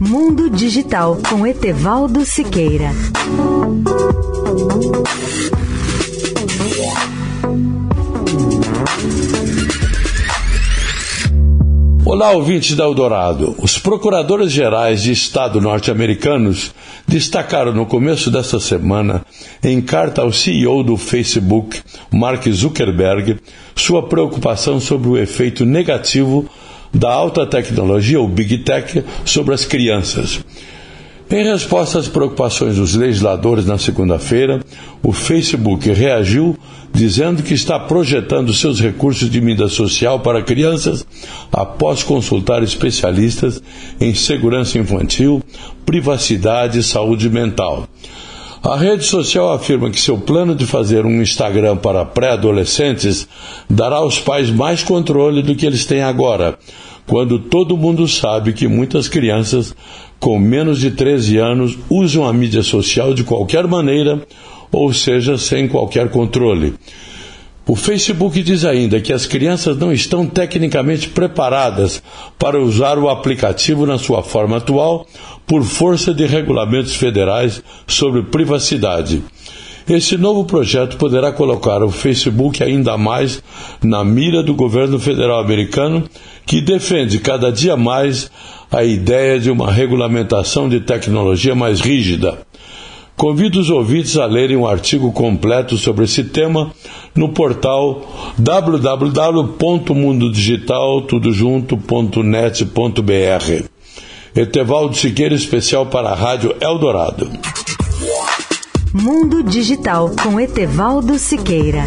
Mundo Digital com Etevaldo Siqueira. Olá, ouvintes da Eldorado. Os procuradores gerais de Estado norte-americanos destacaram no começo desta semana, em carta ao CEO do Facebook, Mark Zuckerberg, sua preocupação sobre o efeito negativo da alta tecnologia, ou Big Tech, sobre as crianças. Em resposta às preocupações dos legisladores na segunda-feira, o Facebook reagiu dizendo que está projetando seus recursos de mídia social para crianças após consultar especialistas em segurança infantil, privacidade e saúde mental. A rede social afirma que seu plano de fazer um Instagram para pré-adolescentes dará aos pais mais controle do que eles têm agora, quando todo mundo sabe que muitas crianças com menos de 13 anos usam a mídia social de qualquer maneira, ou seja, sem qualquer controle. O Facebook diz ainda que as crianças não estão tecnicamente preparadas para usar o aplicativo na sua forma atual por força de regulamentos federais sobre privacidade. Esse novo projeto poderá colocar o Facebook ainda mais na mira do governo federal americano, que defende cada dia mais a ideia de uma regulamentação de tecnologia mais rígida. Convido os ouvintes a lerem um artigo completo sobre esse tema no portal www.mundodigital.net.br. Etevaldo Siqueira, especial para a Rádio Eldorado. Mundo Digital com Etevaldo Siqueira.